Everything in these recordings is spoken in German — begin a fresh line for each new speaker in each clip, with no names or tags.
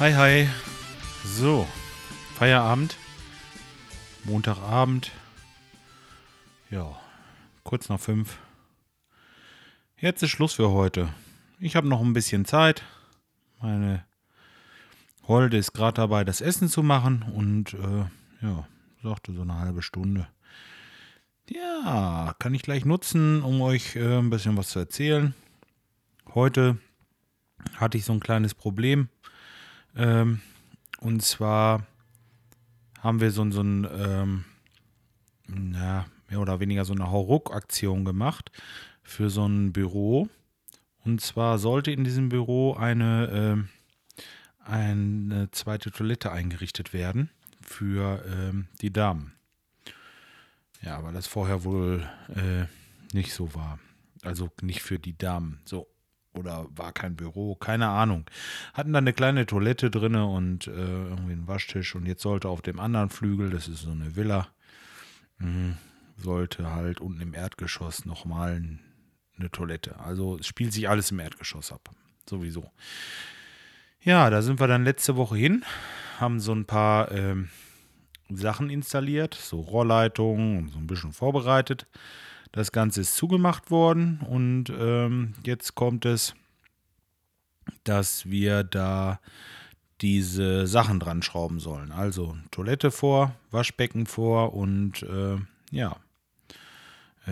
Hi, hi. So, Feierabend. Montagabend. Ja, kurz nach fünf. Jetzt ist Schluss für heute. Ich habe noch ein bisschen Zeit. Meine Holde ist gerade dabei, das Essen zu machen und äh, ja, sagte so eine halbe Stunde. Ja, kann ich gleich nutzen, um euch äh, ein bisschen was zu erzählen. Heute hatte ich so ein kleines Problem. Ähm, und zwar haben wir so, so ein, ähm, na, mehr oder weniger so eine Hauruck-Aktion gemacht für so ein Büro. Und zwar sollte in diesem Büro eine, ähm, eine zweite Toilette eingerichtet werden für ähm, die Damen. Ja, weil das vorher wohl äh, nicht so war. Also nicht für die Damen. So. Oder war kein Büro, keine Ahnung. Hatten da eine kleine Toilette drinne und äh, irgendwie einen Waschtisch. Und jetzt sollte auf dem anderen Flügel, das ist so eine Villa, mh, sollte halt unten im Erdgeschoss nochmal eine Toilette. Also es spielt sich alles im Erdgeschoss ab. Sowieso. Ja, da sind wir dann letzte Woche hin, haben so ein paar ähm, Sachen installiert, so Rohrleitungen und so ein bisschen vorbereitet. Das Ganze ist zugemacht worden und ähm, jetzt kommt es, dass wir da diese Sachen dran schrauben sollen. Also Toilette vor, Waschbecken vor und äh, ja.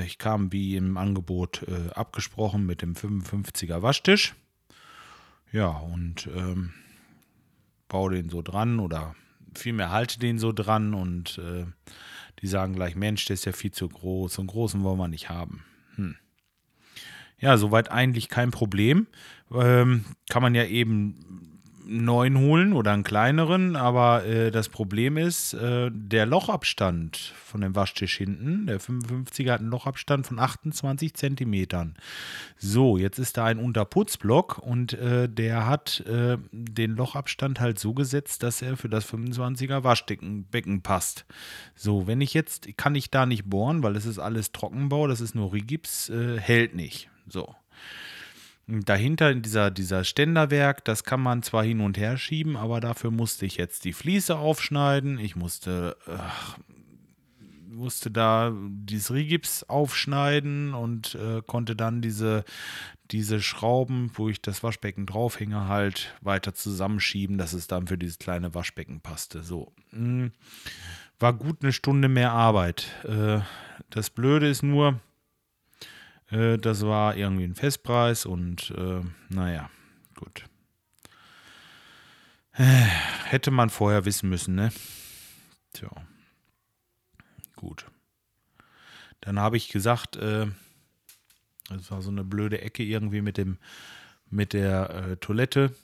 Ich kam wie im Angebot äh, abgesprochen mit dem 55er Waschtisch. Ja, und ähm, baue den so dran oder vielmehr halte den so dran und äh, die sagen gleich, Mensch, der ist ja viel zu groß, so einen großen wollen wir nicht haben. Hm. Ja, soweit eigentlich kein Problem. Ähm, kann man ja eben neuen holen oder einen kleineren, aber äh, das Problem ist, äh, der Lochabstand von dem Waschtisch hinten, der 55er hat einen Lochabstand von 28 Zentimetern. So, jetzt ist da ein Unterputzblock und äh, der hat äh, den Lochabstand halt so gesetzt, dass er für das 25er Waschbecken passt. So, wenn ich jetzt, kann ich da nicht bohren, weil es ist alles Trockenbau, das ist nur Rigips, äh, hält nicht. So. Dahinter in dieser, dieser Ständerwerk, das kann man zwar hin und her schieben, aber dafür musste ich jetzt die Fliese aufschneiden. Ich musste, ach, musste da dieses Rigips aufschneiden und äh, konnte dann diese, diese Schrauben, wo ich das Waschbecken draufhänge, halt weiter zusammenschieben, dass es dann für dieses kleine Waschbecken passte. So. Mh, war gut eine Stunde mehr Arbeit. Äh, das Blöde ist nur, äh, das war irgendwie ein Festpreis und äh, naja, gut. Äh, hätte man vorher wissen müssen, ne? Tja. Gut. Dann habe ich gesagt, äh, das war so eine blöde Ecke irgendwie mit dem, mit der äh, Toilette.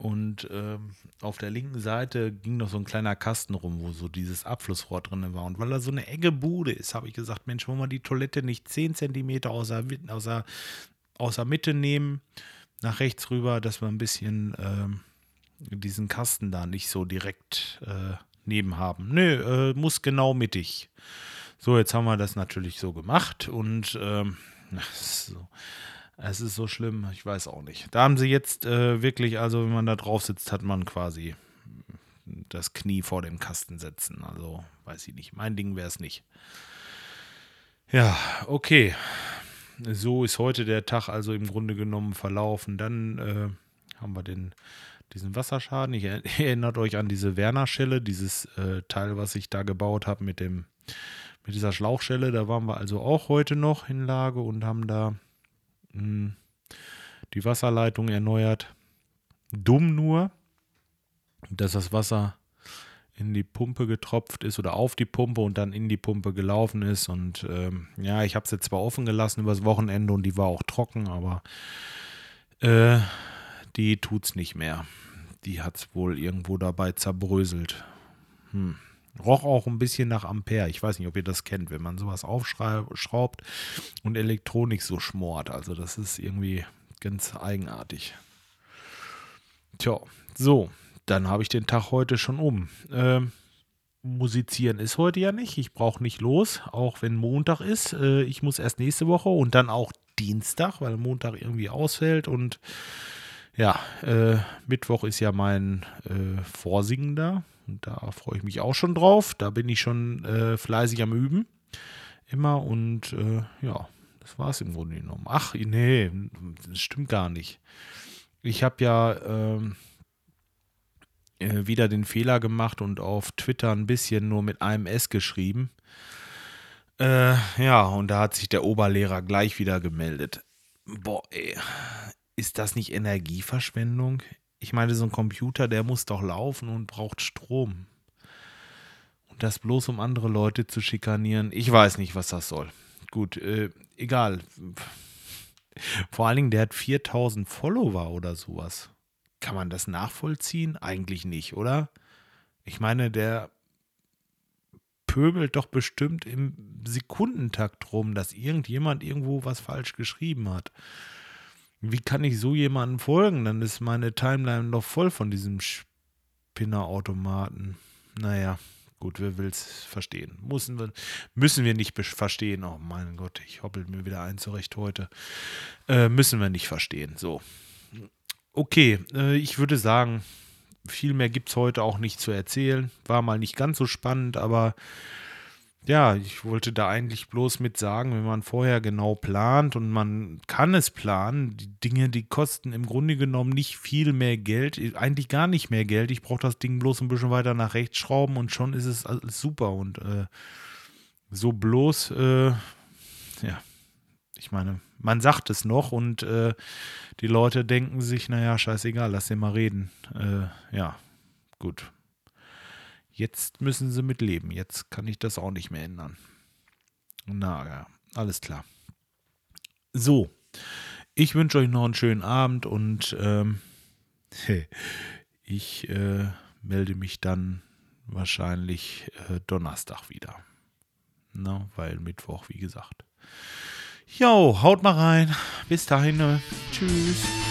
Und ähm, auf der linken Seite ging noch so ein kleiner Kasten rum, wo so dieses Abflussrohr drin war. Und weil da so eine enge Bude ist, habe ich gesagt, Mensch, wollen wir die Toilette nicht 10 cm außer, außer, außer Mitte nehmen, nach rechts rüber, dass wir ein bisschen ähm, diesen Kasten da nicht so direkt äh, neben haben. Nö, äh, muss genau mittig. So, jetzt haben wir das natürlich so gemacht und ähm, so. Es ist so schlimm, ich weiß auch nicht. Da haben sie jetzt äh, wirklich, also wenn man da drauf sitzt, hat man quasi das Knie vor dem Kasten setzen. Also weiß ich nicht. Mein Ding wäre es nicht. Ja, okay. So ist heute der Tag also im Grunde genommen verlaufen. Dann äh, haben wir den, diesen Wasserschaden. Ich er, erinnert euch an diese Werner-Schelle, dieses äh, Teil, was ich da gebaut habe mit dem mit dieser Schlauchschelle. Da waren wir also auch heute noch in Lage und haben da die Wasserleitung erneuert. Dumm nur, dass das Wasser in die Pumpe getropft ist oder auf die Pumpe und dann in die Pumpe gelaufen ist. Und ähm, ja, ich habe sie zwar offen gelassen übers Wochenende und die war auch trocken, aber äh, die tut's nicht mehr. Die hat es wohl irgendwo dabei zerbröselt. Hm. Roch auch ein bisschen nach Ampere. Ich weiß nicht, ob ihr das kennt, wenn man sowas aufschraubt und Elektronik so schmort. Also das ist irgendwie ganz eigenartig. Tja, so, dann habe ich den Tag heute schon um. Ähm, musizieren ist heute ja nicht. Ich brauche nicht los, auch wenn Montag ist. Äh, ich muss erst nächste Woche und dann auch Dienstag, weil Montag irgendwie ausfällt und ja, äh, Mittwoch ist ja mein äh, Vorsingen Und da freue ich mich auch schon drauf. Da bin ich schon äh, fleißig am Üben. Immer und äh, ja, das war es im Grunde genommen. Ach, nee, das stimmt gar nicht. Ich habe ja ähm, äh, wieder den Fehler gemacht und auf Twitter ein bisschen nur mit einem S geschrieben. Äh, ja, und da hat sich der Oberlehrer gleich wieder gemeldet. Boah, ey, ist das nicht Energieverschwendung? Ich meine, so ein Computer, der muss doch laufen und braucht Strom. Und das bloß um andere Leute zu schikanieren, ich weiß nicht, was das soll. Gut, äh, egal. Vor allen Dingen, der hat 4000 Follower oder sowas. Kann man das nachvollziehen? Eigentlich nicht, oder? Ich meine, der pöbelt doch bestimmt im Sekundentakt rum, dass irgendjemand irgendwo was falsch geschrieben hat. Wie kann ich so jemandem folgen? Dann ist meine Timeline noch voll von diesem Spinnerautomaten. Naja, gut, wer will es verstehen? Müssen wir, müssen wir nicht verstehen. Oh mein Gott, ich hoppel mir wieder ein zurecht heute. Äh, müssen wir nicht verstehen. So. Okay, äh, ich würde sagen, viel mehr gibt es heute auch nicht zu erzählen. War mal nicht ganz so spannend, aber ja, ich wollte da eigentlich bloß mit sagen, wenn man vorher genau plant und man kann es planen, die Dinge, die kosten im Grunde genommen nicht viel mehr Geld, eigentlich gar nicht mehr Geld. Ich brauche das Ding bloß ein bisschen weiter nach rechts schrauben und schon ist es alles super. Und äh, so bloß, äh, ja, ich meine, man sagt es noch und äh, die Leute denken sich, naja, scheißegal, lass den mal reden. Äh, ja, gut. Jetzt müssen sie mit leben. Jetzt kann ich das auch nicht mehr ändern. Na ja, alles klar. So, ich wünsche euch noch einen schönen Abend und ähm, ich äh, melde mich dann wahrscheinlich äh, Donnerstag wieder. Na, weil Mittwoch, wie gesagt. Jo, haut mal rein. Bis dahin. Ne? Tschüss.